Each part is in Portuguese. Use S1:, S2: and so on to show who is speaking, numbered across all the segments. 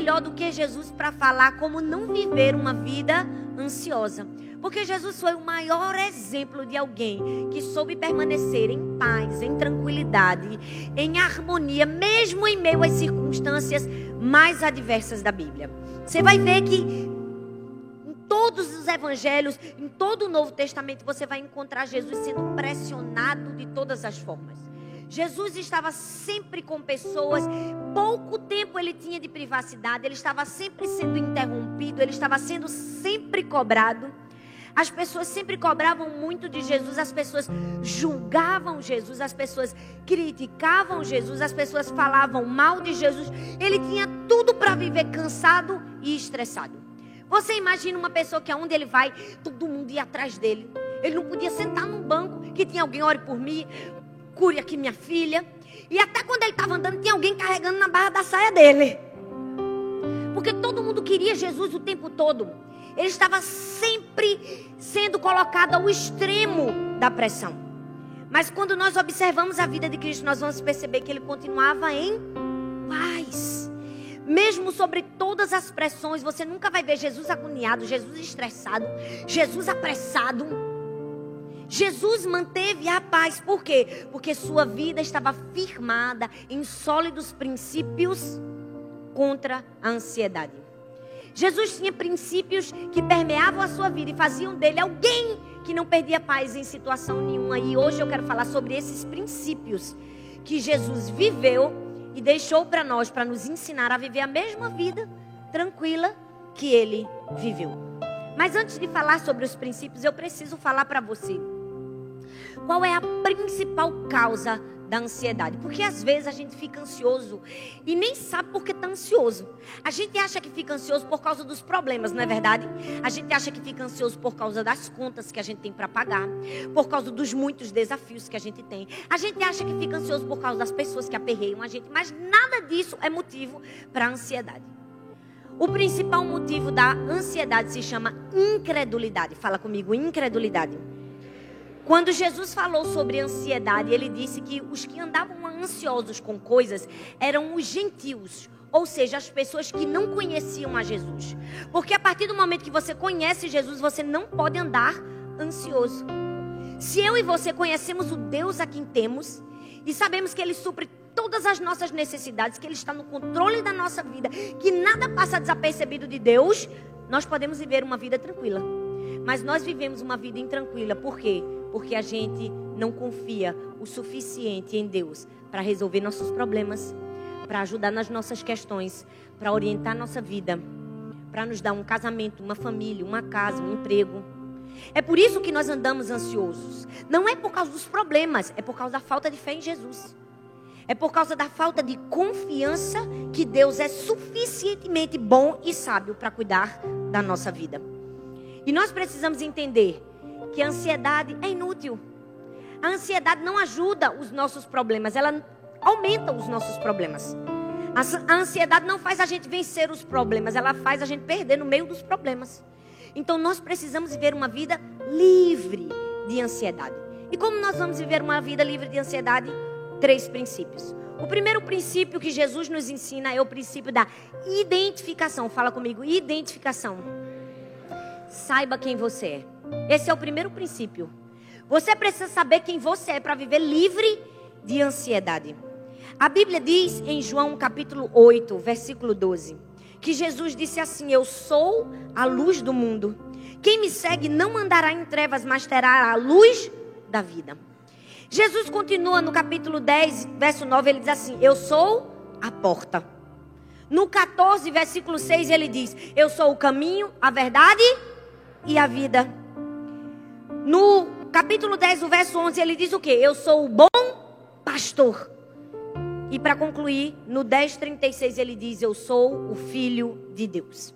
S1: melhor do que Jesus para falar como não viver uma vida ansiosa? Porque Jesus foi o maior exemplo de alguém que soube permanecer em paz, em tranquilidade, em harmonia, mesmo em meio às circunstâncias mais adversas da Bíblia. Você vai ver que em todos os evangelhos, em todo o Novo Testamento, você vai encontrar Jesus sendo pressionado de todas as formas. Jesus estava sempre com pessoas, pouco tempo ele tinha de privacidade, ele estava sempre sendo interrompido, ele estava sendo sempre cobrado. As pessoas sempre cobravam muito de Jesus, as pessoas julgavam Jesus, as pessoas criticavam Jesus, as pessoas falavam mal de Jesus. Ele tinha tudo para viver cansado e estressado. Você imagina uma pessoa que aonde ele vai, todo mundo ia atrás dele. Ele não podia sentar num banco que tinha alguém ore por mim, cure aqui minha filha. E até quando ele estava andando, tinha alguém carregando na barra da saia dele. Porque todo mundo queria Jesus o tempo todo. Ele estava sempre sendo colocado ao extremo da pressão. Mas quando nós observamos a vida de Cristo, nós vamos perceber que ele continuava em paz. Mesmo sobre todas as pressões, você nunca vai ver Jesus agoniado, Jesus estressado, Jesus apressado. Jesus manteve a paz, por quê? Porque sua vida estava firmada em sólidos princípios contra a ansiedade. Jesus tinha princípios que permeavam a sua vida e faziam dele alguém que não perdia paz em situação nenhuma. E hoje eu quero falar sobre esses princípios que Jesus viveu e deixou para nós, para nos ensinar a viver a mesma vida tranquila que ele viveu. Mas antes de falar sobre os princípios, eu preciso falar para você. Qual é a principal causa da ansiedade. Porque às vezes a gente fica ansioso e nem sabe por que está ansioso. A gente acha que fica ansioso por causa dos problemas, não é verdade? A gente acha que fica ansioso por causa das contas que a gente tem para pagar, por causa dos muitos desafios que a gente tem. A gente acha que fica ansioso por causa das pessoas que aperreiam a gente, mas nada disso é motivo para ansiedade. O principal motivo da ansiedade se chama incredulidade. Fala comigo, incredulidade. Quando Jesus falou sobre ansiedade, ele disse que os que andavam ansiosos com coisas eram os gentios, ou seja, as pessoas que não conheciam a Jesus. Porque a partir do momento que você conhece Jesus, você não pode andar ansioso. Se eu e você conhecemos o Deus a quem temos e sabemos que ele supre todas as nossas necessidades, que ele está no controle da nossa vida, que nada passa desapercebido de Deus, nós podemos viver uma vida tranquila. Mas nós vivemos uma vida intranquila, por quê? Porque a gente não confia o suficiente em Deus para resolver nossos problemas, para ajudar nas nossas questões, para orientar nossa vida, para nos dar um casamento, uma família, uma casa, um emprego. É por isso que nós andamos ansiosos. Não é por causa dos problemas, é por causa da falta de fé em Jesus. É por causa da falta de confiança que Deus é suficientemente bom e sábio para cuidar da nossa vida. E nós precisamos entender que a ansiedade é inútil. A ansiedade não ajuda os nossos problemas, ela aumenta os nossos problemas. A ansiedade não faz a gente vencer os problemas, ela faz a gente perder no meio dos problemas. Então nós precisamos viver uma vida livre de ansiedade. E como nós vamos viver uma vida livre de ansiedade? Três princípios. O primeiro princípio que Jesus nos ensina é o princípio da identificação. Fala comigo, identificação. Saiba quem você é. Esse é o primeiro princípio. Você precisa saber quem você é para viver livre de ansiedade. A Bíblia diz em João capítulo 8, versículo 12, que Jesus disse assim: Eu sou a luz do mundo. Quem me segue não andará em trevas, mas terá a luz da vida. Jesus continua no capítulo 10, verso 9, ele diz assim: Eu sou a porta. No 14, versículo 6, ele diz: Eu sou o caminho, a verdade e a vida. No capítulo 10, o verso 11, ele diz o que? Eu sou o bom pastor. E para concluir, no 10:36 ele diz: Eu sou o filho de Deus.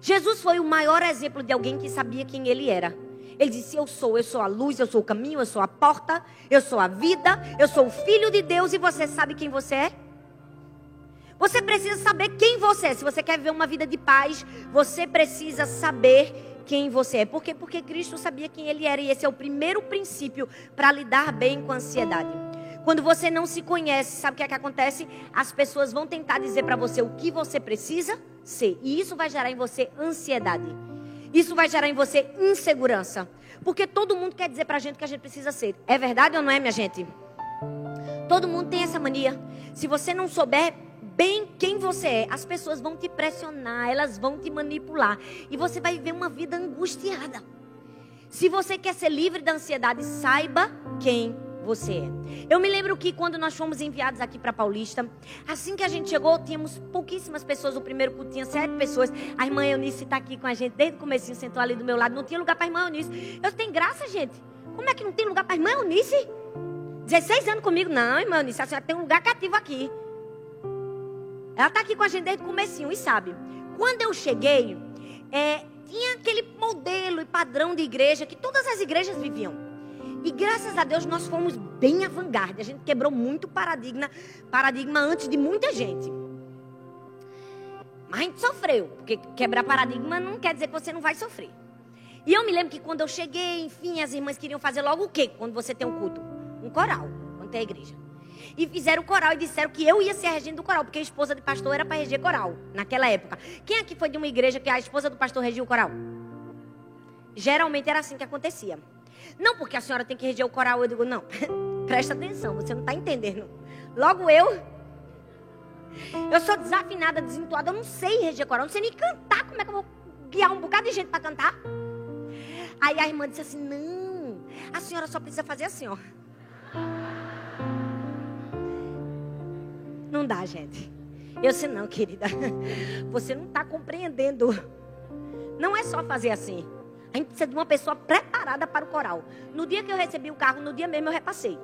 S1: Jesus foi o maior exemplo de alguém que sabia quem ele era. Ele disse: Eu sou, eu sou a luz, eu sou o caminho, eu sou a porta, eu sou a vida, eu sou o filho de Deus e você sabe quem você é? Você precisa saber quem você é. Se você quer viver uma vida de paz, você precisa saber quem você é. Por quê? Porque Cristo sabia quem ele era. E esse é o primeiro princípio para lidar bem com a ansiedade. Quando você não se conhece, sabe o que é que acontece? As pessoas vão tentar dizer para você o que você precisa ser. E isso vai gerar em você ansiedade. Isso vai gerar em você insegurança. Porque todo mundo quer dizer pra gente que a gente precisa ser. É verdade ou não é, minha gente? Todo mundo tem essa mania. Se você não souber bem quem você é, as pessoas vão te pressionar, elas vão te manipular. E você vai viver uma vida angustiada. Se você quer ser livre da ansiedade, saiba quem você é. Eu me lembro que quando nós fomos enviados aqui para Paulista, assim que a gente chegou, tínhamos pouquíssimas pessoas. O primeiro culto tinha sete pessoas. A irmã Eunice está aqui com a gente desde o começo, sentou ali do meu lado. Não tinha lugar para a irmã Eunice. Eu tenho graça, gente. Como é que não tem lugar para a irmã Eunice? 16 anos comigo. Não, irmã Eunice, a senhora tem um lugar cativo aqui. Ela está aqui com a gente desde o comecinho e sabe. Quando eu cheguei, é, tinha aquele modelo e padrão de igreja que todas as igrejas viviam. E graças a Deus nós fomos bem à vanguarda. A gente quebrou muito paradigma, paradigma antes de muita gente. Mas a gente sofreu, porque quebrar paradigma não quer dizer que você não vai sofrer. E eu me lembro que quando eu cheguei, enfim, as irmãs queriam fazer logo o quê? Quando você tem um culto? Um coral, quando tem a igreja. E fizeram coral e disseram que eu ia ser a regente do coral, porque a esposa do pastor era para reger coral, naquela época. Quem aqui foi de uma igreja que a esposa do pastor regia o coral? Geralmente era assim que acontecia. Não, porque a senhora tem que reger o coral. Eu digo, não, presta atenção, você não está entendendo. Logo eu, eu sou desafinada, desentoada, eu não sei reger coral, eu não sei nem cantar. Como é que eu vou guiar um bocado de gente para cantar? Aí a irmã disse assim: não, a senhora só precisa fazer assim, ó. Não dá, gente. Eu disse, não, querida, você não está compreendendo. Não é só fazer assim. A gente precisa de uma pessoa preparada para o coral. No dia que eu recebi o carro, no dia mesmo eu repassei.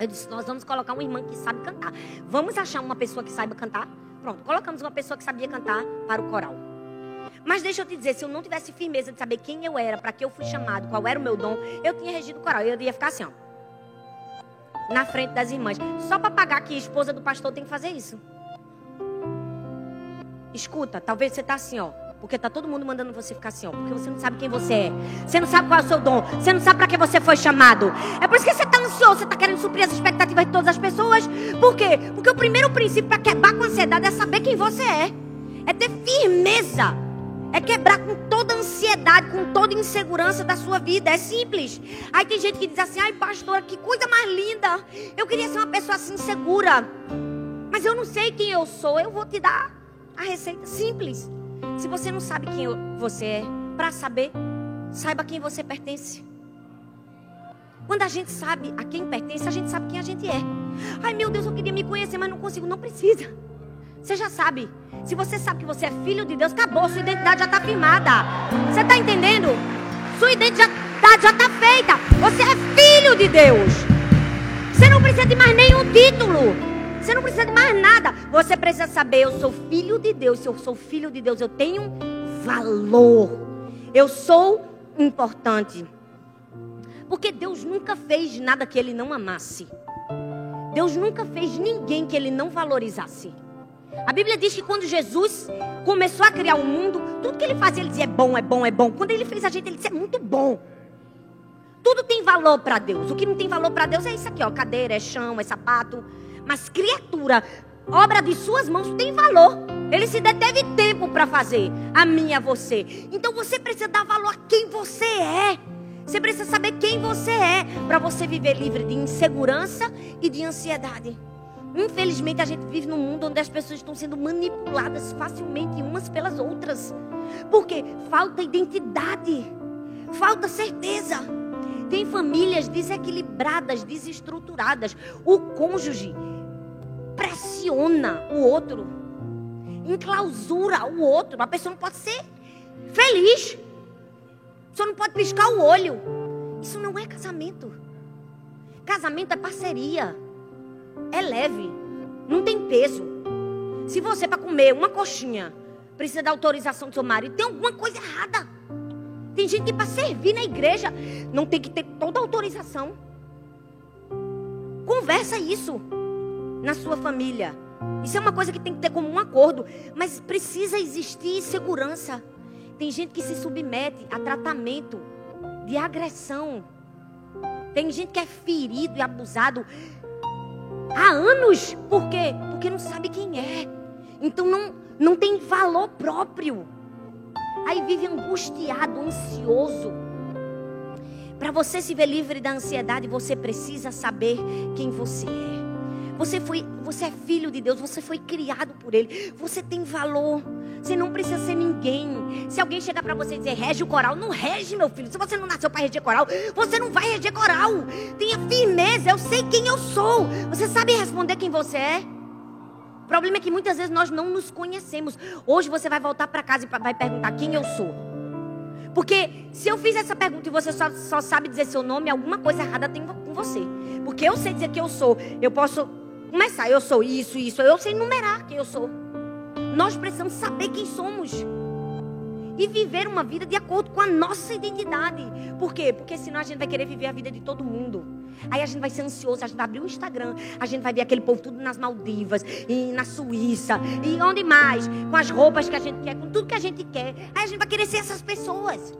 S1: Eu disse: Nós vamos colocar uma irmã que sabe cantar. Vamos achar uma pessoa que saiba cantar? Pronto, colocamos uma pessoa que sabia cantar para o coral. Mas deixa eu te dizer: se eu não tivesse firmeza de saber quem eu era, para que eu fui chamado, qual era o meu dom, eu tinha regido o coral. Eu ia ficar assim, ó. Na frente das irmãs. Só para pagar que a esposa do pastor tem que fazer isso. Escuta, talvez você tá assim, ó. Porque tá todo mundo mandando você ficar assim, ó. Porque você não sabe quem você é. Você não sabe qual é o seu dom. Você não sabe para que você foi chamado. É por isso que você tá ansioso. Você tá querendo suprir as expectativas de todas as pessoas. Por quê? Porque o primeiro princípio para quebrar com a ansiedade é saber quem você é. É ter firmeza. É quebrar com toda ansiedade, com toda insegurança da sua vida. É simples. Aí tem gente que diz assim: ai, pastora, que coisa mais linda. Eu queria ser uma pessoa assim segura. Mas eu não sei quem eu sou. Eu vou te dar a receita simples. Se você não sabe quem você é, para saber, saiba quem você pertence. Quando a gente sabe a quem pertence, a gente sabe quem a gente é. Ai meu Deus, eu queria me conhecer, mas não consigo. Não precisa. Você já sabe. Se você sabe que você é filho de Deus, acabou. Sua identidade já está firmada. Você está entendendo? Sua identidade já está feita. Você é filho de Deus. Você não precisa de mais nenhum título. Você não precisa de mais nada. Você precisa saber: eu sou filho de Deus. Se eu sou filho de Deus, eu tenho valor. Eu sou importante. Porque Deus nunca fez nada que ele não amasse. Deus nunca fez ninguém que ele não valorizasse. A Bíblia diz que quando Jesus começou a criar o mundo, tudo que ele fazia, ele dizia é bom, é bom, é bom. Quando ele fez a gente, ele disse é muito bom. Tudo tem valor para Deus. O que não tem valor para Deus é isso aqui, ó, cadeira, é chão, é sapato. Mas criatura, obra de suas mãos tem valor. Ele se deteve tempo para fazer a mim e a você. Então você precisa dar valor a quem você é. Você precisa saber quem você é para você viver livre de insegurança e de ansiedade. Infelizmente, a gente vive num mundo onde as pessoas estão sendo manipuladas facilmente umas pelas outras. Porque falta identidade, falta certeza. Tem famílias desequilibradas, desestruturadas. O cônjuge pressiona o outro, enclausura o outro. A pessoa não pode ser feliz. A pessoa não pode piscar o olho. Isso não é casamento. Casamento é parceria. É leve. Não tem peso. Se você, para comer uma coxinha, precisa da autorização do seu marido, tem alguma coisa errada. Tem gente que para servir na igreja não tem que ter toda a autorização. Conversa isso na sua família. Isso é uma coisa que tem que ter como um acordo, mas precisa existir segurança. Tem gente que se submete a tratamento de agressão Tem gente que é ferido e abusado há anos. Por quê? Porque não sabe quem é. Então não, não tem valor próprio. Aí vive angustiado, ansioso. Para você se ver livre da ansiedade, você precisa saber quem você é. Você foi, você é filho de Deus, você foi criado por ele. Você tem valor. Você não precisa ser ninguém. Se alguém chegar para você e dizer rege o coral, não rege, meu filho. Se você não nasceu para reger coral, você não vai reger coral. Tenha firmeza, eu sei quem eu sou. Você sabe responder quem você é? O problema é que muitas vezes nós não nos conhecemos. Hoje você vai voltar para casa e vai perguntar quem eu sou. Porque se eu fiz essa pergunta e você só, só sabe dizer seu nome, alguma coisa errada tem com você. Porque eu sei dizer quem eu sou. Eu posso começar, eu sou isso, isso. Eu sei numerar quem eu sou. Nós precisamos saber quem somos. E viver uma vida de acordo com a nossa identidade. Por quê? Porque senão a gente vai querer viver a vida de todo mundo. Aí a gente vai ser ansioso, a gente vai abrir o Instagram, a gente vai ver aquele povo tudo nas Maldivas, e na Suíça, e onde mais? Com as roupas que a gente quer, com tudo que a gente quer. Aí a gente vai querer ser essas pessoas.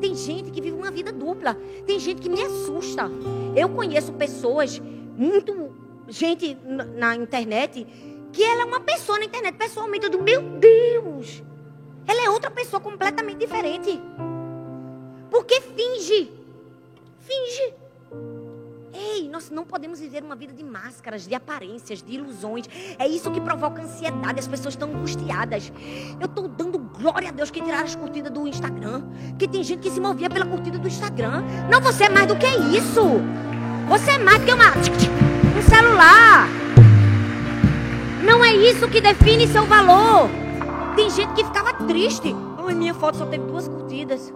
S1: Tem gente que vive uma vida dupla. Tem gente que me assusta. Eu conheço pessoas muito gente na internet que ela é uma pessoa na internet. Pessoalmente, eu digo, meu Deus, ela é outra pessoa completamente diferente. Porque finge. Finge. Ei, nós não podemos viver uma vida de máscaras, de aparências, de ilusões. É isso que provoca ansiedade. As pessoas estão angustiadas. Eu estou dando glória a Deus que tiraram as curtidas do Instagram. Que tem gente que se movia pela curtida do Instagram. Não, você é mais do que isso. Você é mais do que uma um celular. Não é isso que define seu valor. Tem gente que ficava triste. Ai, minha foto só teve duas curtidas.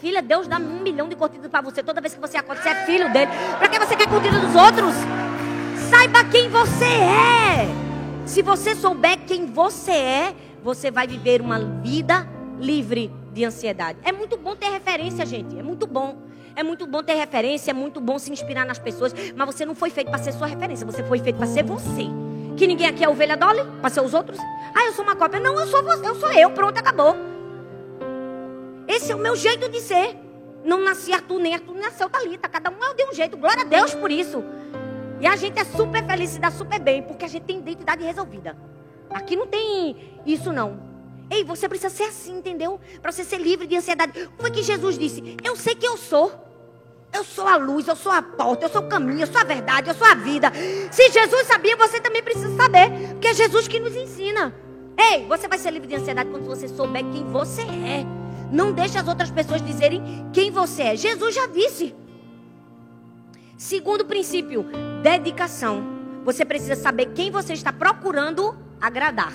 S1: Filha, Deus dá um milhão de curtidas para você toda vez que você acorda. Você é filho dele. Para que você quer curtida dos outros? Saiba quem você é. Se você souber quem você é, você vai viver uma vida livre de ansiedade. É muito bom ter referência, gente. É muito bom. É muito bom ter referência, é muito bom se inspirar nas pessoas, mas você não foi feito para ser sua referência, você foi feito para ser você. Que ninguém aqui é ovelha Dolly, para ser os outros. Ah, eu sou uma cópia. Não, eu sou você, eu sou eu, pronto, acabou. Esse é o meu jeito de ser. Não nasci Arthur, nem Arthur nasceu Thalita. Cada um é de um jeito. Glória a Deus por isso. E a gente é super feliz e dá super bem, porque a gente tem identidade resolvida. Aqui não tem isso, não. Ei, você precisa ser assim, entendeu? Para você ser livre de ansiedade. Como é que Jesus disse? Eu sei que eu sou. Eu sou a luz, eu sou a porta, eu sou o caminho, eu sou a verdade, eu sou a vida. Se Jesus sabia, você também precisa saber. Porque é Jesus que nos ensina. Ei, você vai ser livre de ansiedade quando você souber quem você é. Não deixe as outras pessoas dizerem quem você é. Jesus já disse. Segundo princípio, dedicação. Você precisa saber quem você está procurando agradar.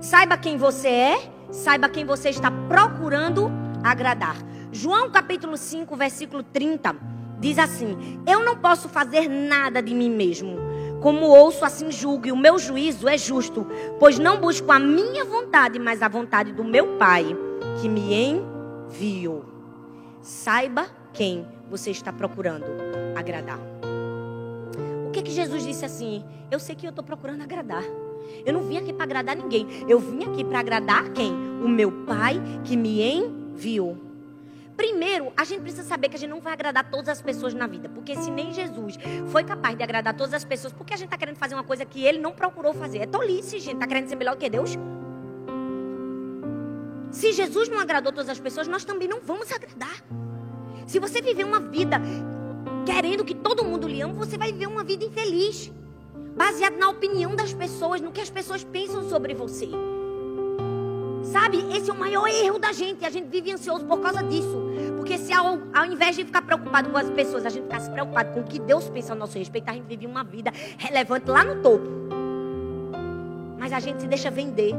S1: Saiba quem você é, saiba quem você está procurando agradar. João capítulo 5, versículo 30 diz assim: Eu não posso fazer nada de mim mesmo. Como ouço, assim julgo, e o meu juízo é justo, pois não busco a minha vontade, mas a vontade do meu Pai, que me enviou. Saiba quem você está procurando agradar. O que que Jesus disse assim? Eu sei que eu estou procurando agradar. Eu não vim aqui para agradar ninguém. Eu vim aqui para agradar quem? O meu Pai que me enviou. Primeiro, a gente precisa saber que a gente não vai agradar todas as pessoas na vida. Porque se nem Jesus foi capaz de agradar todas as pessoas, por que a gente está querendo fazer uma coisa que ele não procurou fazer? É tolice, gente. Está querendo ser melhor que Deus? Se Jesus não agradou todas as pessoas, nós também não vamos agradar. Se você viver uma vida querendo que todo mundo lhe ame, você vai viver uma vida infeliz. Baseado na opinião das pessoas, no que as pessoas pensam sobre você. Sabe, esse é o maior erro da gente. A gente vive ansioso por causa disso. Porque se ao, ao invés de ficar preocupado com as pessoas, a gente ficar se preocupado com o que Deus pensa a nosso respeito, a gente vive uma vida relevante lá no topo. Mas a gente se deixa vender.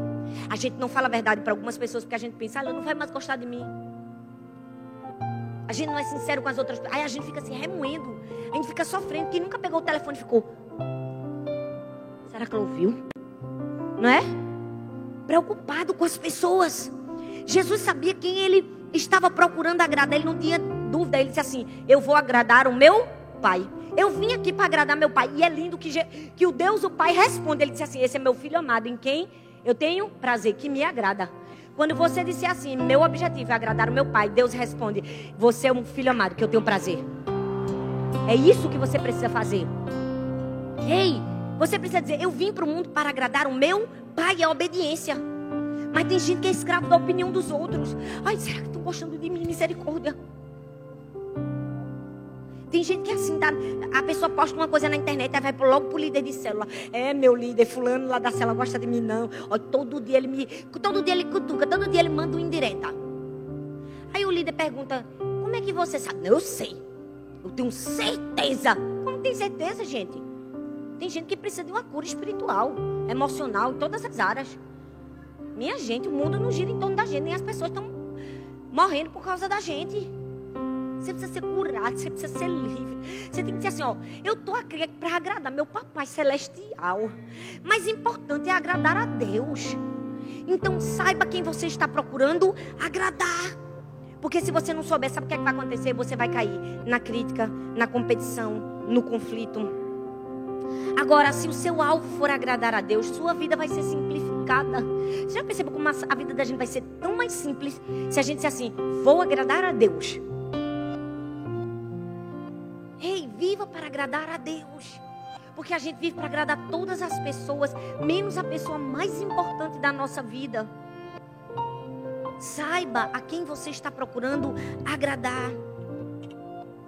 S1: A gente não fala a verdade para algumas pessoas porque a gente pensa, ah, ela não vai mais gostar de mim. A gente não é sincero com as outras pessoas. Aí a gente fica se remoendo. A gente fica sofrendo. Quem nunca pegou o telefone e ficou. Será que ela ouviu? Não é? Preocupado com as pessoas. Jesus sabia quem ele estava procurando agradar, ele não tinha dúvida. Ele disse assim: Eu vou agradar o meu pai. Eu vim aqui para agradar meu pai. E é lindo que, que o Deus, o pai, responde. Ele disse assim: Esse é meu filho amado, em quem eu tenho prazer, que me agrada. Quando você disser assim, meu objetivo é agradar o meu pai, Deus responde: Você é um filho amado que eu tenho prazer. É isso que você precisa fazer. Ei, você precisa dizer: Eu vim para o mundo para agradar o meu pai, é obediência. Mas tem gente que é escravo da opinião dos outros. Ai, será que estão gostando de mim? Misericórdia. Tem gente que é assim, tá? a pessoa posta uma coisa na internet, aí vai logo pro líder de célula. É, meu líder, fulano lá da célula gosta de mim, não. Ó, todo dia ele me. Todo dia ele cutuca, todo dia ele manda uma indireta. Aí o líder pergunta: Como é que você sabe? Eu sei. Eu tenho certeza. Como tem certeza, gente? Tem gente que precisa de uma cura espiritual, emocional, em todas as áreas. Minha gente, o mundo não gira em torno da gente, nem as pessoas estão morrendo por causa da gente. Você precisa ser curado, você precisa ser livre. Você tem que dizer assim, ó, eu tô aqui para agradar meu papai celestial. Mas importante é agradar a Deus. Então saiba quem você está procurando agradar. Porque se você não souber, sabe o que, é que vai acontecer? Você vai cair na crítica, na competição, no conflito. Agora, se o seu alvo for agradar a Deus, sua vida vai ser simplificada. Você já percebeu como a vida da gente vai ser tão mais simples se a gente disser assim: vou agradar a Deus? Ei, viva para agradar a Deus. Porque a gente vive para agradar todas as pessoas, menos a pessoa mais importante da nossa vida. Saiba a quem você está procurando agradar.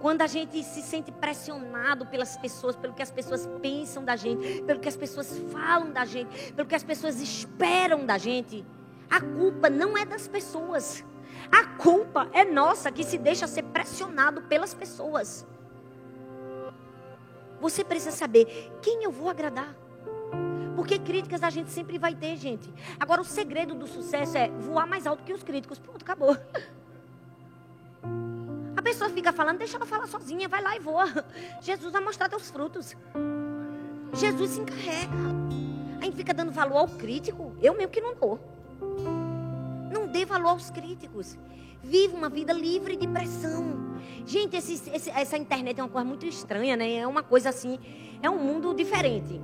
S1: Quando a gente se sente pressionado pelas pessoas, pelo que as pessoas pensam da gente, pelo que as pessoas falam da gente, pelo que as pessoas esperam da gente, a culpa não é das pessoas. A culpa é nossa que se deixa ser pressionado pelas pessoas. Você precisa saber quem eu vou agradar. Porque críticas a gente sempre vai ter, gente. Agora, o segredo do sucesso é voar mais alto que os críticos. Pronto, acabou. Pessoa fica falando, deixa ela falar sozinha, vai lá e voa. Jesus vai mostrar teus frutos. Jesus se encarrega. A gente fica dando valor ao crítico. Eu mesmo que não dou. Não dê valor aos críticos. Vive uma vida livre de pressão. Gente, esse, esse, essa internet é uma coisa muito estranha, né? É uma coisa assim, é um mundo diferente.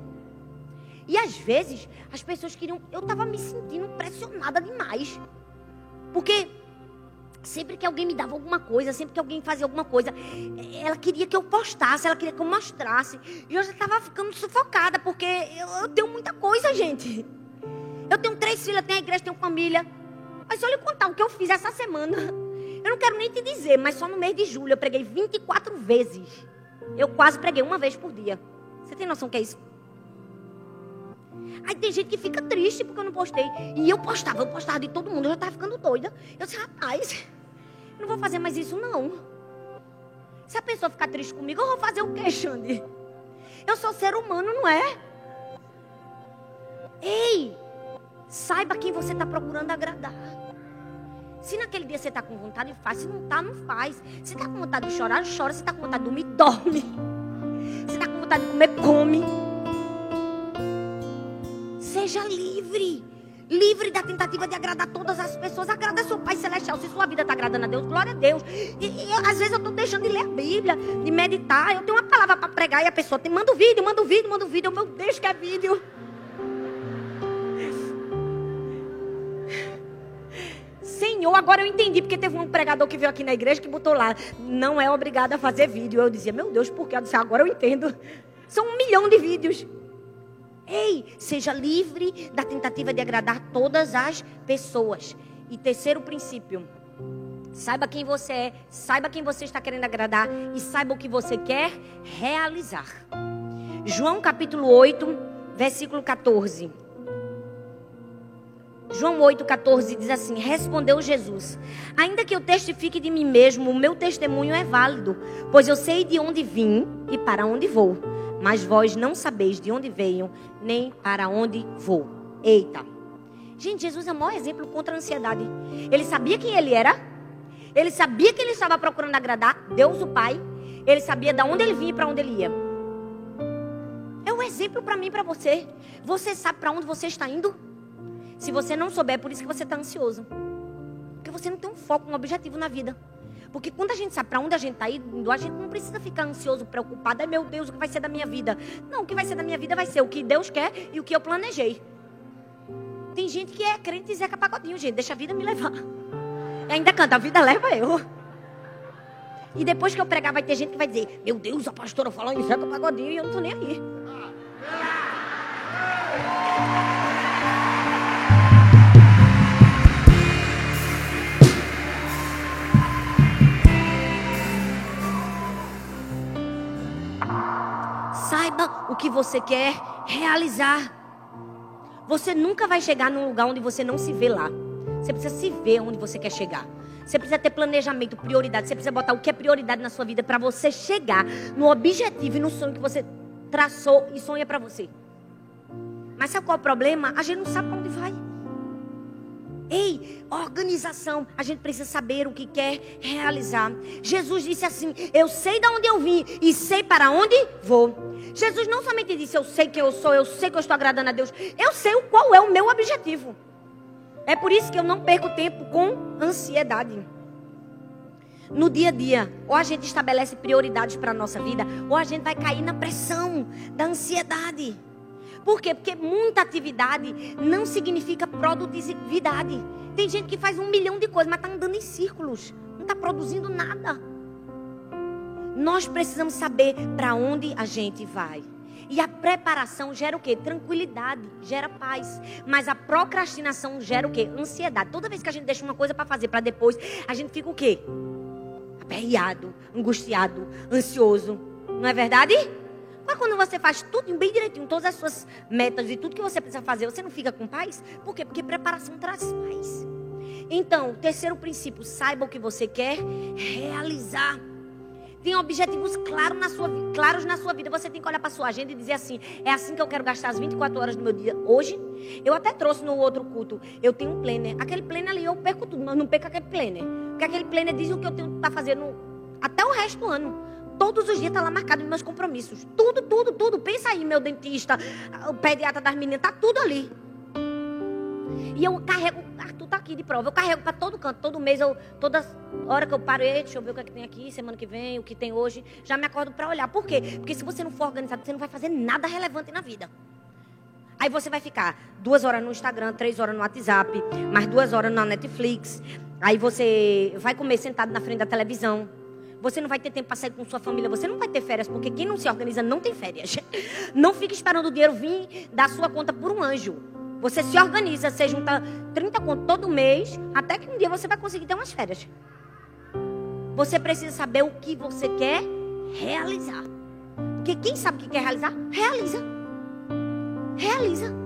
S1: E às vezes as pessoas queriam. Eu estava me sentindo pressionada demais. Porque sempre que alguém me dava alguma coisa, sempre que alguém fazia alguma coisa, ela queria que eu postasse, ela queria que eu mostrasse. E eu já estava ficando sufocada, porque eu, eu, tenho muita coisa, gente. Eu tenho três filhas, tenho a igreja, tenho família. Mas olha contar o que eu fiz essa semana. Eu não quero nem te dizer, mas só no mês de julho eu preguei 24 vezes. Eu quase preguei uma vez por dia. Você tem noção do que é isso? Aí tem gente que fica triste porque eu não postei. E eu postava, eu postava de todo mundo, eu já estava ficando doida. Eu disse, rapaz, não vou fazer mais isso não. Se a pessoa ficar triste comigo, eu vou fazer o quê, Xande? Eu sou ser humano, não é? Ei, saiba quem você está procurando agradar. Se naquele dia você está com vontade, faz. Se não está, não faz. Se está com vontade de chorar, chora. Se está com vontade de dormir, dorme. Se está com vontade de comer, come. Seja livre. Livre da tentativa de agradar todas as pessoas. Agrada seu Pai Celestial. Se sua vida está agradando a Deus, glória a Deus. E, e às vezes eu estou deixando de ler a Bíblia, de meditar. Eu tenho uma palavra para pregar e a pessoa tem, manda o um vídeo, manda o um vídeo, manda o um vídeo. Meu Deus, que é vídeo. Senhor, agora eu entendi, porque teve um pregador que veio aqui na igreja que botou lá, não é obrigado a fazer vídeo. Eu dizia, meu Deus, por quê? Eu disse, agora eu entendo. São um milhão de vídeos. Ei, seja livre da tentativa de agradar todas as pessoas. E terceiro princípio, saiba quem você é, saiba quem você está querendo agradar e saiba o que você quer realizar. João capítulo 8, versículo 14. João 8,14 diz assim: Respondeu Jesus: Ainda que eu testifique de mim mesmo, o meu testemunho é válido, pois eu sei de onde vim e para onde vou. Mas vós não sabeis de onde venho, nem para onde vou. Eita. Gente, Jesus é o maior exemplo contra a ansiedade. Ele sabia quem ele era. Ele sabia que ele estava procurando agradar Deus o Pai. Ele sabia de onde ele vinha e para onde ele ia. É um exemplo para mim e para você. Você sabe para onde você está indo? Se você não souber, é por isso que você está ansioso. Porque você não tem um foco, um objetivo na vida. Porque quando a gente sabe para onde a gente está indo, a gente não precisa ficar ansioso, preocupado. Ai meu Deus, o que vai ser da minha vida? Não, o que vai ser da minha vida vai ser o que Deus quer e o que eu planejei. Tem gente que é crente e Zeca Pagodinho, gente. Deixa a vida me levar. E ainda canta, a vida leva eu. E depois que eu pregar, vai ter gente que vai dizer: Meu Deus, a pastora falou em Zeca Pagodinho e eu não tô nem aí. O que você quer realizar. Você nunca vai chegar num lugar onde você não se vê lá. Você precisa se ver onde você quer chegar. Você precisa ter planejamento, prioridade. Você precisa botar o que é prioridade na sua vida para você chegar no objetivo e no sonho que você traçou e sonha para você. Mas sabe qual é o problema? A gente não sabe para onde vai. Ei, organização. A gente precisa saber o que quer realizar. Jesus disse assim: Eu sei de onde eu vim e sei para onde vou. Jesus não somente disse: Eu sei que eu sou, eu sei que eu estou agradando a Deus. Eu sei qual é o meu objetivo. É por isso que eu não perco tempo com ansiedade. No dia a dia, ou a gente estabelece prioridades para a nossa vida, ou a gente vai cair na pressão da ansiedade. Por quê? Porque muita atividade não significa produtividade. Tem gente que faz um milhão de coisas, mas está andando em círculos, não está produzindo nada. Nós precisamos saber para onde a gente vai. E a preparação gera o quê? Tranquilidade, gera paz. Mas a procrastinação gera o quê? Ansiedade. Toda vez que a gente deixa uma coisa para fazer para depois, a gente fica o quê? Aperreado, angustiado, ansioso. Não é verdade? Mas quando você faz tudo bem direitinho, todas as suas metas e tudo que você precisa fazer, você não fica com paz? Por quê? Porque preparação traz paz. Então, terceiro princípio, saiba o que você quer realizar. Tem objetivos claros na, sua, claros na sua vida. Você tem que olhar para sua agenda e dizer assim: é assim que eu quero gastar as 24 horas do meu dia hoje. Eu até trouxe no outro culto. Eu tenho um planner. Aquele planner ali eu perco tudo, mas não perco aquele planner. Porque aquele planner diz o que eu tenho que tá fazendo até o resto do ano. Todos os dias está lá marcado meus compromissos. Tudo, tudo, tudo. Pensa aí, meu dentista, o pediatra das meninas, tá tudo ali. E eu carrego, Arthur tá aqui de prova, eu carrego para todo canto, todo mês, eu, toda hora que eu paro, deixa eu ver o que, é que tem aqui, semana que vem, o que tem hoje, já me acordo para olhar. Por quê? Porque se você não for organizado, você não vai fazer nada relevante na vida. Aí você vai ficar duas horas no Instagram, três horas no WhatsApp, mais duas horas na Netflix. Aí você vai comer sentado na frente da televisão. Você não vai ter tempo para sair com sua família. Você não vai ter férias, porque quem não se organiza não tem férias. Não fique esperando o dinheiro vir da sua conta por um anjo. Você se organiza, você junta 30 contos todo mês, até que um dia você vai conseguir ter umas férias. Você precisa saber o que você quer realizar. Porque quem sabe o que quer realizar, realiza. Realiza.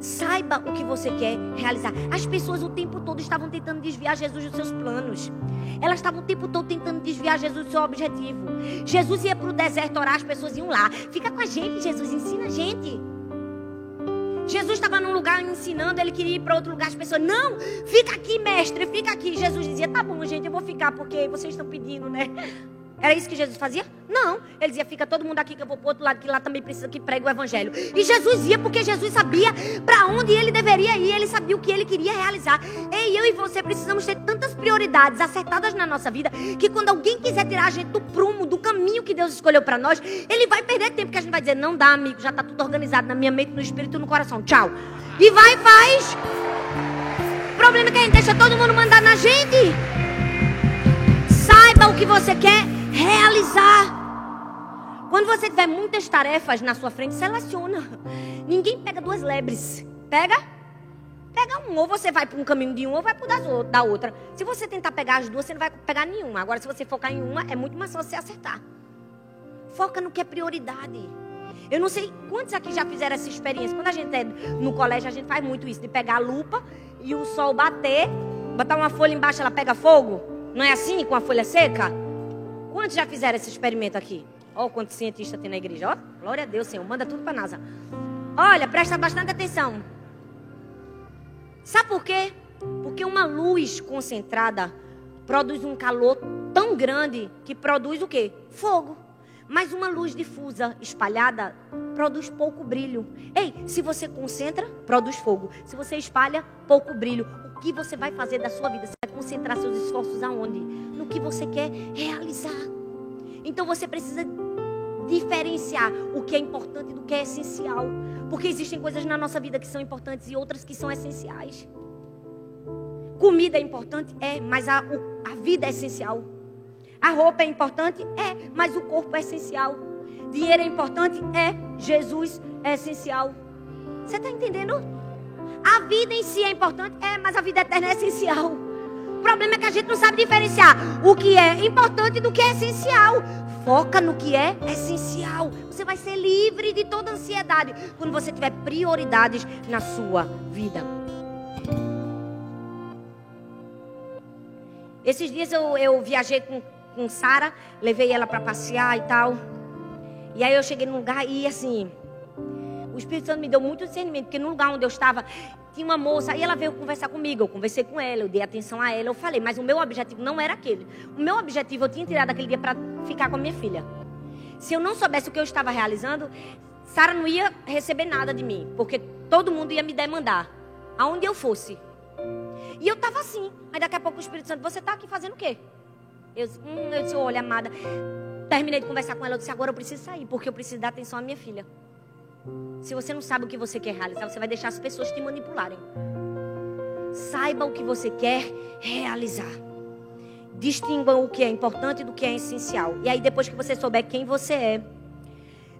S1: Saiba o que você quer realizar. As pessoas o tempo todo estavam tentando desviar Jesus dos seus planos. Elas estavam o tempo todo tentando desviar Jesus do seu objetivo. Jesus ia para o deserto orar, as pessoas iam lá. Fica com a gente, Jesus, ensina a gente. Jesus estava num lugar ensinando, ele queria ir para outro lugar. As pessoas, não, fica aqui, mestre, fica aqui. Jesus dizia, tá bom, gente, eu vou ficar porque vocês estão pedindo, né? Era isso que Jesus fazia? Não. Ele dizia: fica todo mundo aqui que eu vou para outro lado, que lá também precisa que pregue o evangelho. E Jesus ia porque Jesus sabia para onde ele deveria ir, ele sabia o que ele queria realizar. E eu e você precisamos ter tantas prioridades acertadas na nossa vida que quando alguém quiser tirar a gente do prumo, do caminho que Deus escolheu para nós, ele vai perder tempo, que a gente vai dizer: não dá, amigo, já está tudo organizado na minha mente, no espírito e no coração. Tchau. E vai faz. O problema é que a gente deixa todo mundo mandar na gente. Saiba o que você quer realizar. Quando você tiver muitas tarefas na sua frente, seleciona. Ninguém pega duas lebres. Pega? Pega um. Ou você vai para um caminho de um, ou vai para o da outra. Se você tentar pegar as duas, você não vai pegar nenhuma. Agora, se você focar em uma, é muito mais fácil você acertar. Foca no que é prioridade. Eu não sei quantos aqui já fizeram essa experiência. Quando a gente é no colégio, a gente faz muito isso, de pegar a lupa e o sol bater, botar uma folha embaixo, ela pega fogo. Não é assim com a folha seca? Quantos já fizeram esse experimento aqui? Olha o quanto cientista tem na igreja. Ó, glória a Deus, Senhor. Manda tudo para NASA. Olha, presta bastante atenção. Sabe por quê? Porque uma luz concentrada produz um calor tão grande que produz o quê? Fogo. Mas uma luz difusa, espalhada, produz pouco brilho. Ei, se você concentra, produz fogo. Se você espalha, pouco brilho. O que você vai fazer da sua vida? Concentrar seus esforços aonde? No que você quer realizar. Então você precisa diferenciar o que é importante do que é essencial. Porque existem coisas na nossa vida que são importantes e outras que são essenciais. Comida é importante? É, mas a, a vida é essencial. A roupa é importante? É, mas o corpo é essencial. Dinheiro é importante? É, Jesus é essencial. Você está entendendo? A vida em si é importante? É, mas a vida eterna é essencial. O problema é que a gente não sabe diferenciar o que é importante do que é essencial. Foca no que é essencial. Você vai ser livre de toda ansiedade quando você tiver prioridades na sua vida. Esses dias eu, eu viajei com, com Sara, levei ela para passear e tal. E aí eu cheguei num lugar e assim, o Espírito Santo me deu muito discernimento, porque no lugar onde eu estava, tinha uma moça, e ela veio conversar comigo. Eu conversei com ela, eu dei atenção a ela, eu falei, mas o meu objetivo não era aquele. O meu objetivo eu tinha tirado aquele dia para ficar com a minha filha. Se eu não soubesse o que eu estava realizando, Sara não ia receber nada de mim, porque todo mundo ia me demandar, aonde eu fosse. E eu estava assim. Aí daqui a pouco o Espírito Santo, você está aqui fazendo o quê? Eu, hum, eu disse, olha, amada. Terminei de conversar com ela, eu disse, agora eu preciso sair, porque eu preciso dar atenção à minha filha. Se você não sabe o que você quer realizar, você vai deixar as pessoas te manipularem. Saiba o que você quer realizar. Distingua o que é importante do que é essencial. E aí, depois que você souber quem você é,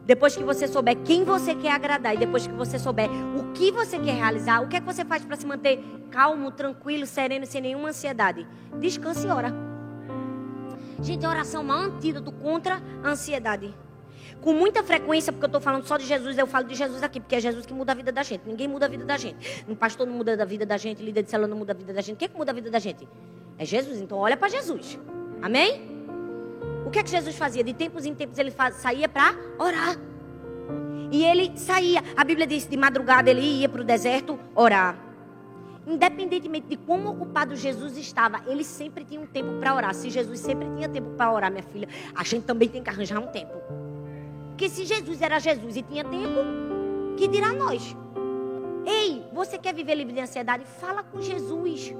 S1: depois que você souber quem você quer agradar, e depois que você souber o que você quer realizar, o que é que você faz para se manter calmo, tranquilo, sereno, sem nenhuma ansiedade? Descanse e ora. Gente, a oração é um antídoto contra a ansiedade com muita frequência, porque eu estou falando só de Jesus, eu falo de Jesus aqui, porque é Jesus que muda a vida da gente. Ninguém muda a vida da gente. Um pastor não muda a vida da gente, líder de célula não muda a vida da gente. Quem é que muda a vida da gente? É Jesus. Então olha para Jesus. Amém? O que é que Jesus fazia? De tempos em tempos ele saía para orar. E ele saía. A Bíblia diz de madrugada ele ia para o deserto orar. Independentemente de como ocupado Jesus estava, ele sempre tinha um tempo para orar. Se Jesus sempre tinha tempo para orar, minha filha, a gente também tem que arranjar um tempo. Porque se Jesus era Jesus e tinha tempo, que dirá nós? Ei, você quer viver livre de ansiedade? Fala com Jesus.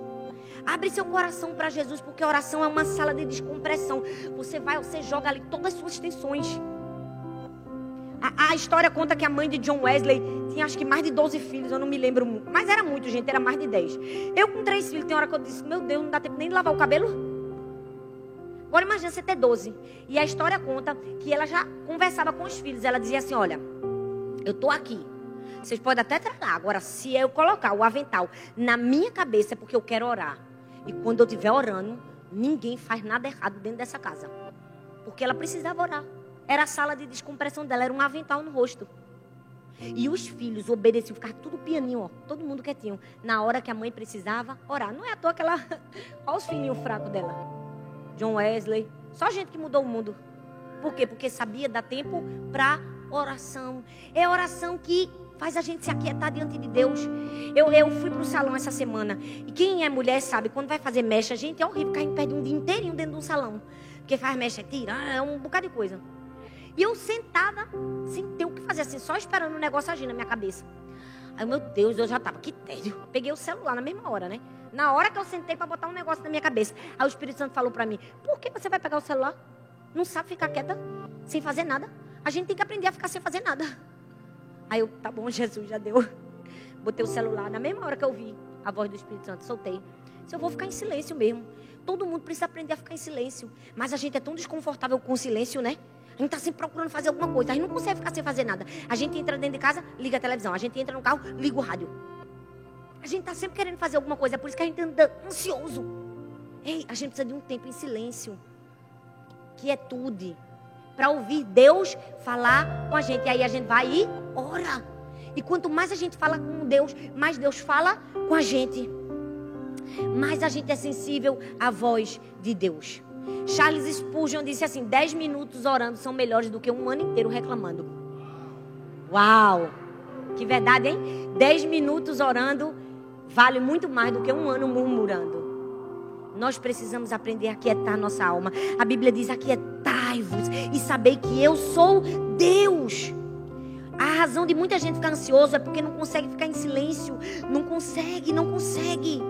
S1: Abre seu coração para Jesus, porque a oração é uma sala de descompressão. Você vai, você joga ali todas as suas tensões. A, a, história conta que a mãe de John Wesley tinha acho que mais de 12 filhos, eu não me lembro. Mas era muito, gente, era mais de 10. Eu com três filhos, tem hora que eu disse, meu Deus, não dá tempo nem de lavar o cabelo? Agora imagina você ter 12. E a história conta que ela já conversava com os filhos. Ela dizia assim: Olha, eu estou aqui. Vocês podem até treinar. Agora, se eu colocar o avental na minha cabeça, é porque eu quero orar. E quando eu estiver orando, ninguém faz nada errado dentro dessa casa. Porque ela precisava orar. Era a sala de descompressão dela, era um avental no rosto. E os filhos obedeciam, ficavam tudo pianinho, ó, todo mundo quietinho. Na hora que a mãe precisava orar. Não é à toa que ela. Olha os filhinhos fracos dela. John Wesley, só gente que mudou o mundo. Por quê? Porque sabia dar tempo para oração. É oração que faz a gente se aquietar diante de Deus. Eu, eu fui para o salão essa semana. E quem é mulher sabe, quando vai fazer mecha, gente, é horrível ficar em pé de um dia inteirinho dentro de um salão. Porque faz mecha, tira, é um bocado de coisa. E eu sentada, sem ter o que fazer, assim, só esperando o negócio agir na minha cabeça. Aí, meu Deus, eu já estava, que tédio. Peguei o celular na mesma hora, né? Na hora que eu sentei para botar um negócio na minha cabeça. Aí o Espírito Santo falou para mim: Por que você vai pegar o celular? Não sabe ficar quieta, sem fazer nada? A gente tem que aprender a ficar sem fazer nada. Aí eu, tá bom, Jesus, já deu. Botei o celular na mesma hora que eu vi a voz do Espírito Santo, soltei. Se eu vou ficar em silêncio mesmo. Todo mundo precisa aprender a ficar em silêncio. Mas a gente é tão desconfortável com o silêncio, né? A gente está sempre procurando fazer alguma coisa. A gente não consegue ficar sem fazer nada. A gente entra dentro de casa, liga a televisão. A gente entra no carro, liga o rádio. A gente está sempre querendo fazer alguma coisa, é por isso que a gente anda ansioso. Ei, a gente precisa de um tempo em silêncio. Quietude. Para ouvir Deus falar com a gente. E aí a gente vai e ora. E quanto mais a gente fala com Deus, mais Deus fala com a gente. Mais a gente é sensível à voz de Deus. Charles Spurgeon disse assim: 10 minutos orando são melhores do que um ano inteiro reclamando. Uau! Que verdade, hein? 10 minutos orando vale muito mais do que um ano murmurando. Nós precisamos aprender a quietar nossa alma. A Bíblia diz: aquietai-vos e sabei que eu sou Deus. A razão de muita gente ficar ansioso é porque não consegue ficar em silêncio. Não consegue, não consegue.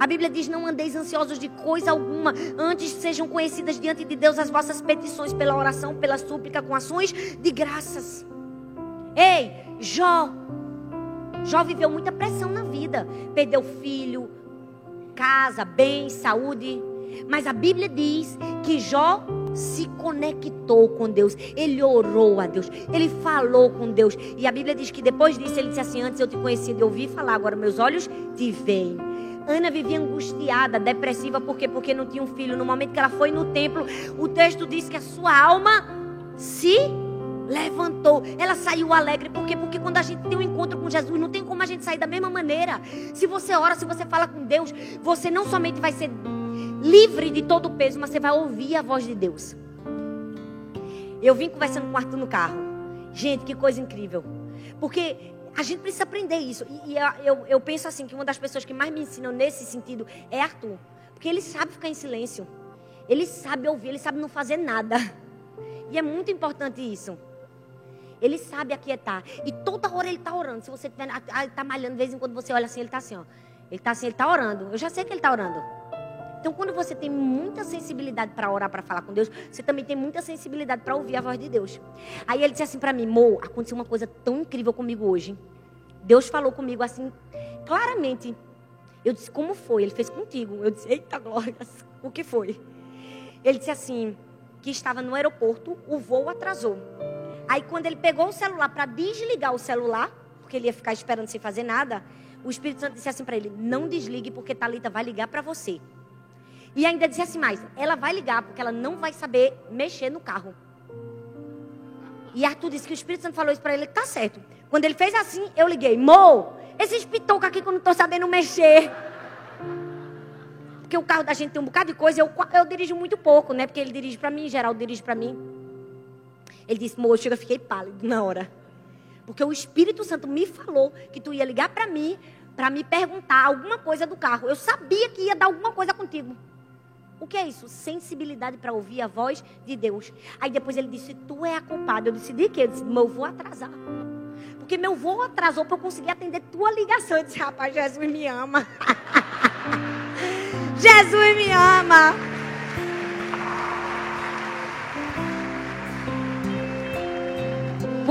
S1: A Bíblia diz: não andeis ansiosos de coisa alguma, antes sejam conhecidas diante de Deus as vossas petições pela oração, pela súplica, com ações de graças. Ei, Jó. Jó viveu muita pressão na vida. Perdeu filho, casa, bem, saúde. Mas a Bíblia diz que Jó se conectou com Deus, ele orou a Deus, ele falou com Deus. E a Bíblia diz que depois disso ele disse assim: Antes eu te conhecia, eu ouvi falar, agora meus olhos te veem. Ana vivia angustiada, depressiva, por quê? Porque não tinha um filho. No momento que ela foi no templo, o texto diz que a sua alma se levantou. Ela saiu alegre. Por quê? Porque quando a gente tem um encontro com Jesus, não tem como a gente sair da mesma maneira. Se você ora, se você fala com Deus, você não somente vai ser livre de todo o peso, mas você vai ouvir a voz de Deus. Eu vim conversando com o Arthur no carro. Gente, que coisa incrível. Porque a gente precisa aprender isso. E, eu, eu penso assim, que uma das pessoas que mais me ensinam nesse sentido é Arthur. Porque ele sabe ficar em silêncio. Ele sabe ouvir, ele sabe não fazer nada. E é muito importante isso. Ele sabe aquietar. E toda hora ele está orando. Se você está malhando, de vez em quando você olha assim, ele está assim, ó. Ele está assim, ele está orando. Eu já sei que ele está orando. Então, quando você tem muita sensibilidade para orar, para falar com Deus, você também tem muita sensibilidade para ouvir a voz de Deus. Aí ele disse assim para mim, Mo, aconteceu uma coisa tão incrível comigo hoje. Deus falou comigo assim, claramente. Eu disse, como foi? Ele fez contigo. Eu disse, eita glória, o que foi? Ele disse assim, que estava no aeroporto, o voo atrasou. Aí quando ele pegou o celular para desligar o celular, porque ele ia ficar esperando sem fazer nada, o Espírito Santo disse assim para ele: "Não desligue porque Talita vai ligar para você". E ainda disse assim mais: "Ela vai ligar porque ela não vai saber mexer no carro". E Arthur disse que o Espírito Santo falou isso para ele, tá certo. Quando ele fez assim, eu liguei: "Mo, esse pitoca aqui que eu não tô sabendo mexer". Porque o carro da gente tem um bocado de coisa, eu, eu dirijo muito pouco, né? Porque ele dirige para mim, geral dirige para mim. Ele disse, moço, eu fiquei pálido na hora. Porque o Espírito Santo me falou que tu ia ligar para mim, para me perguntar alguma coisa do carro. Eu sabia que ia dar alguma coisa contigo. O que é isso? Sensibilidade para ouvir a voz de Deus. Aí depois ele disse, tu é a culpada. Eu disse, de quê? Eu disse, meu voo atrasar. Porque meu voo atrasou para eu conseguir atender tua ligação. Eu disse, rapaz, Jesus me ama. Jesus me ama.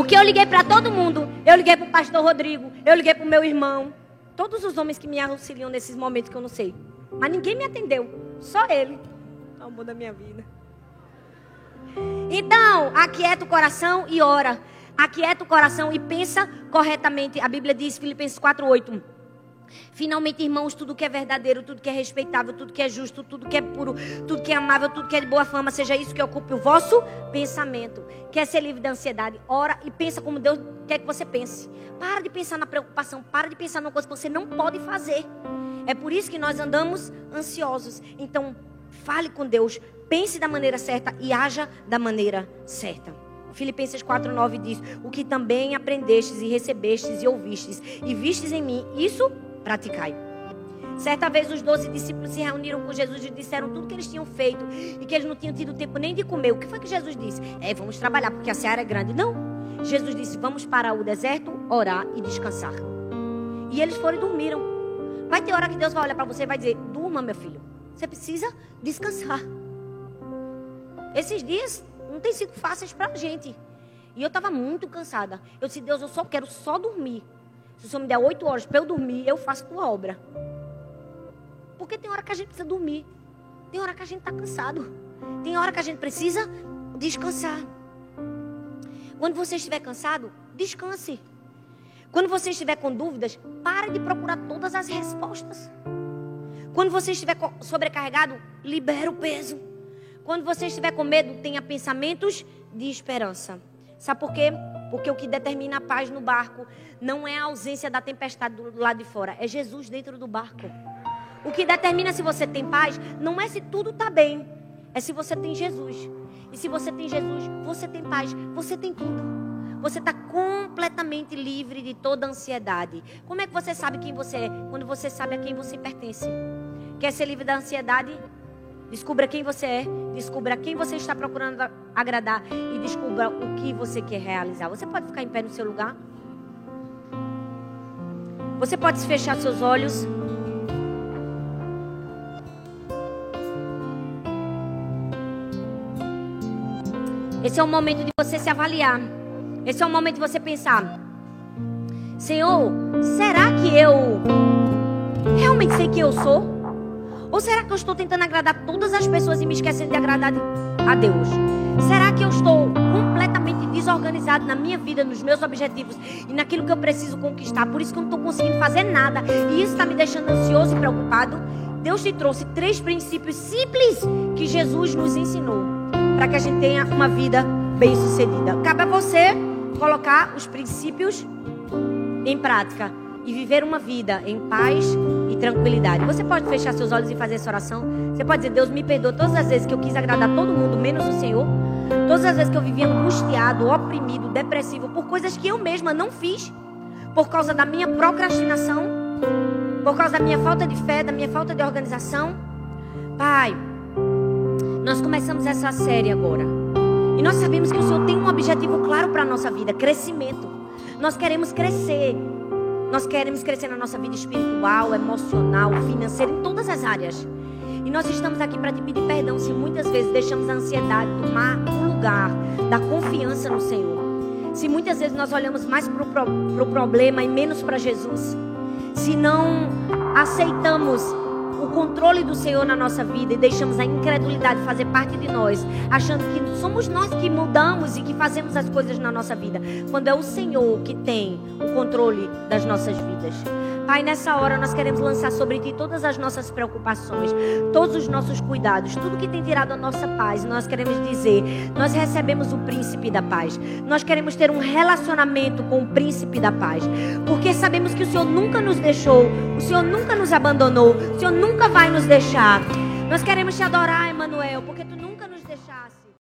S1: Porque eu liguei para todo mundo. Eu liguei para o pastor Rodrigo. Eu liguei para o meu irmão. Todos os homens que me auxiliam nesses momentos que eu não sei. Mas ninguém me atendeu. Só ele. É o amor da minha vida. Então, aquieta o coração e ora. Aquieta o coração e pensa corretamente. A Bíblia diz, Filipenses 4,8. Finalmente, irmãos, tudo que é verdadeiro, tudo que é respeitável, tudo que é justo, tudo que é puro, tudo que é amável, tudo que é de boa fama, seja isso que ocupe o vosso pensamento. Quer ser livre da ansiedade? Ora e pensa como Deus quer que você pense. Para de pensar na preocupação, para de pensar numa coisa que você não pode fazer. É por isso que nós andamos ansiosos. Então, fale com Deus, pense da maneira certa e haja da maneira certa. Filipenses 4:9 diz: "O que também aprendestes e recebestes e ouvistes e vistes em mim, isso praticai. Certa vez os doze discípulos se reuniram com Jesus e disseram tudo que eles tinham feito e que eles não tinham tido tempo nem de comer. O que foi que Jesus disse? É, vamos trabalhar porque a seara é grande. Não. Jesus disse, vamos para o deserto, orar e descansar. E eles foram e dormiram. Vai ter hora que Deus vai olhar para você e vai dizer, durma meu filho. Você precisa descansar. Esses dias não tem sido fáceis para a gente. E eu estava muito cansada. Eu disse, Deus, eu só quero só dormir. Se o Senhor me der oito horas para eu dormir, eu faço tua obra. Porque tem hora que a gente precisa dormir. Tem hora que a gente está cansado. Tem hora que a gente precisa descansar. Quando você estiver cansado, descanse. Quando você estiver com dúvidas, pare de procurar todas as respostas. Quando você estiver sobrecarregado, libere o peso. Quando você estiver com medo, tenha pensamentos de esperança. Sabe por quê? Porque o que determina a paz no barco não é a ausência da tempestade do lado de fora, é Jesus dentro do barco. O que determina se você tem paz não é se tudo está bem, é se você tem Jesus. E se você tem Jesus, você tem paz, você tem tudo. Você está completamente livre de toda ansiedade. Como é que você sabe quem você é? Quando você sabe a quem você pertence. Quer ser livre da ansiedade? Descubra quem você é, descubra quem você está procurando agradar e descubra o que você quer realizar. Você pode ficar em pé no seu lugar? Você pode fechar seus olhos? Esse é o momento de você se avaliar. Esse é o momento de você pensar: Senhor, será que eu realmente sei quem eu sou? Ou será que eu estou tentando agradar todas as pessoas e me esquecendo de agradar a Deus? Será que eu estou completamente desorganizado na minha vida, nos meus objetivos e naquilo que eu preciso conquistar? Por isso que eu não estou conseguindo fazer nada e isso está me deixando ansioso e preocupado? Deus te trouxe três princípios simples que Jesus nos ensinou para que a gente tenha uma vida bem-sucedida. Cabe a você colocar os princípios em prática e viver uma vida em paz tranquilidade. Você pode fechar seus olhos e fazer essa oração? Você pode dizer: Deus me perdoa todas as vezes que eu quis agradar todo mundo, menos o Senhor. Todas as vezes que eu vivia angustiado, oprimido, depressivo por coisas que eu mesma não fiz, por causa da minha procrastinação, por causa da minha falta de fé, da minha falta de organização. Pai, nós começamos essa série agora. E nós sabemos que o Senhor tem um objetivo claro para a nossa vida: crescimento. Nós queremos crescer. Nós queremos crescer na nossa vida espiritual, emocional, financeira, em todas as áreas. E nós estamos aqui para te pedir perdão se muitas vezes deixamos a ansiedade tomar o lugar da confiança no Senhor. Se muitas vezes nós olhamos mais para o pro, problema e menos para Jesus. Se não aceitamos controle do Senhor na nossa vida e deixamos a incredulidade fazer parte de nós, achando que somos nós que mudamos e que fazemos as coisas na nossa vida, quando é o Senhor que tem o controle das nossas vidas. Pai, nessa hora nós queremos lançar sobre ti todas as nossas preocupações, todos os nossos cuidados, tudo que tem tirado a nossa paz. Nós queremos dizer, nós recebemos o príncipe da paz. Nós queremos ter um relacionamento com o príncipe da paz, porque sabemos que o Senhor nunca nos deixou, o Senhor nunca nos abandonou, o Senhor nunca vai nos deixar. Nós queremos te adorar, Emanuel, porque tu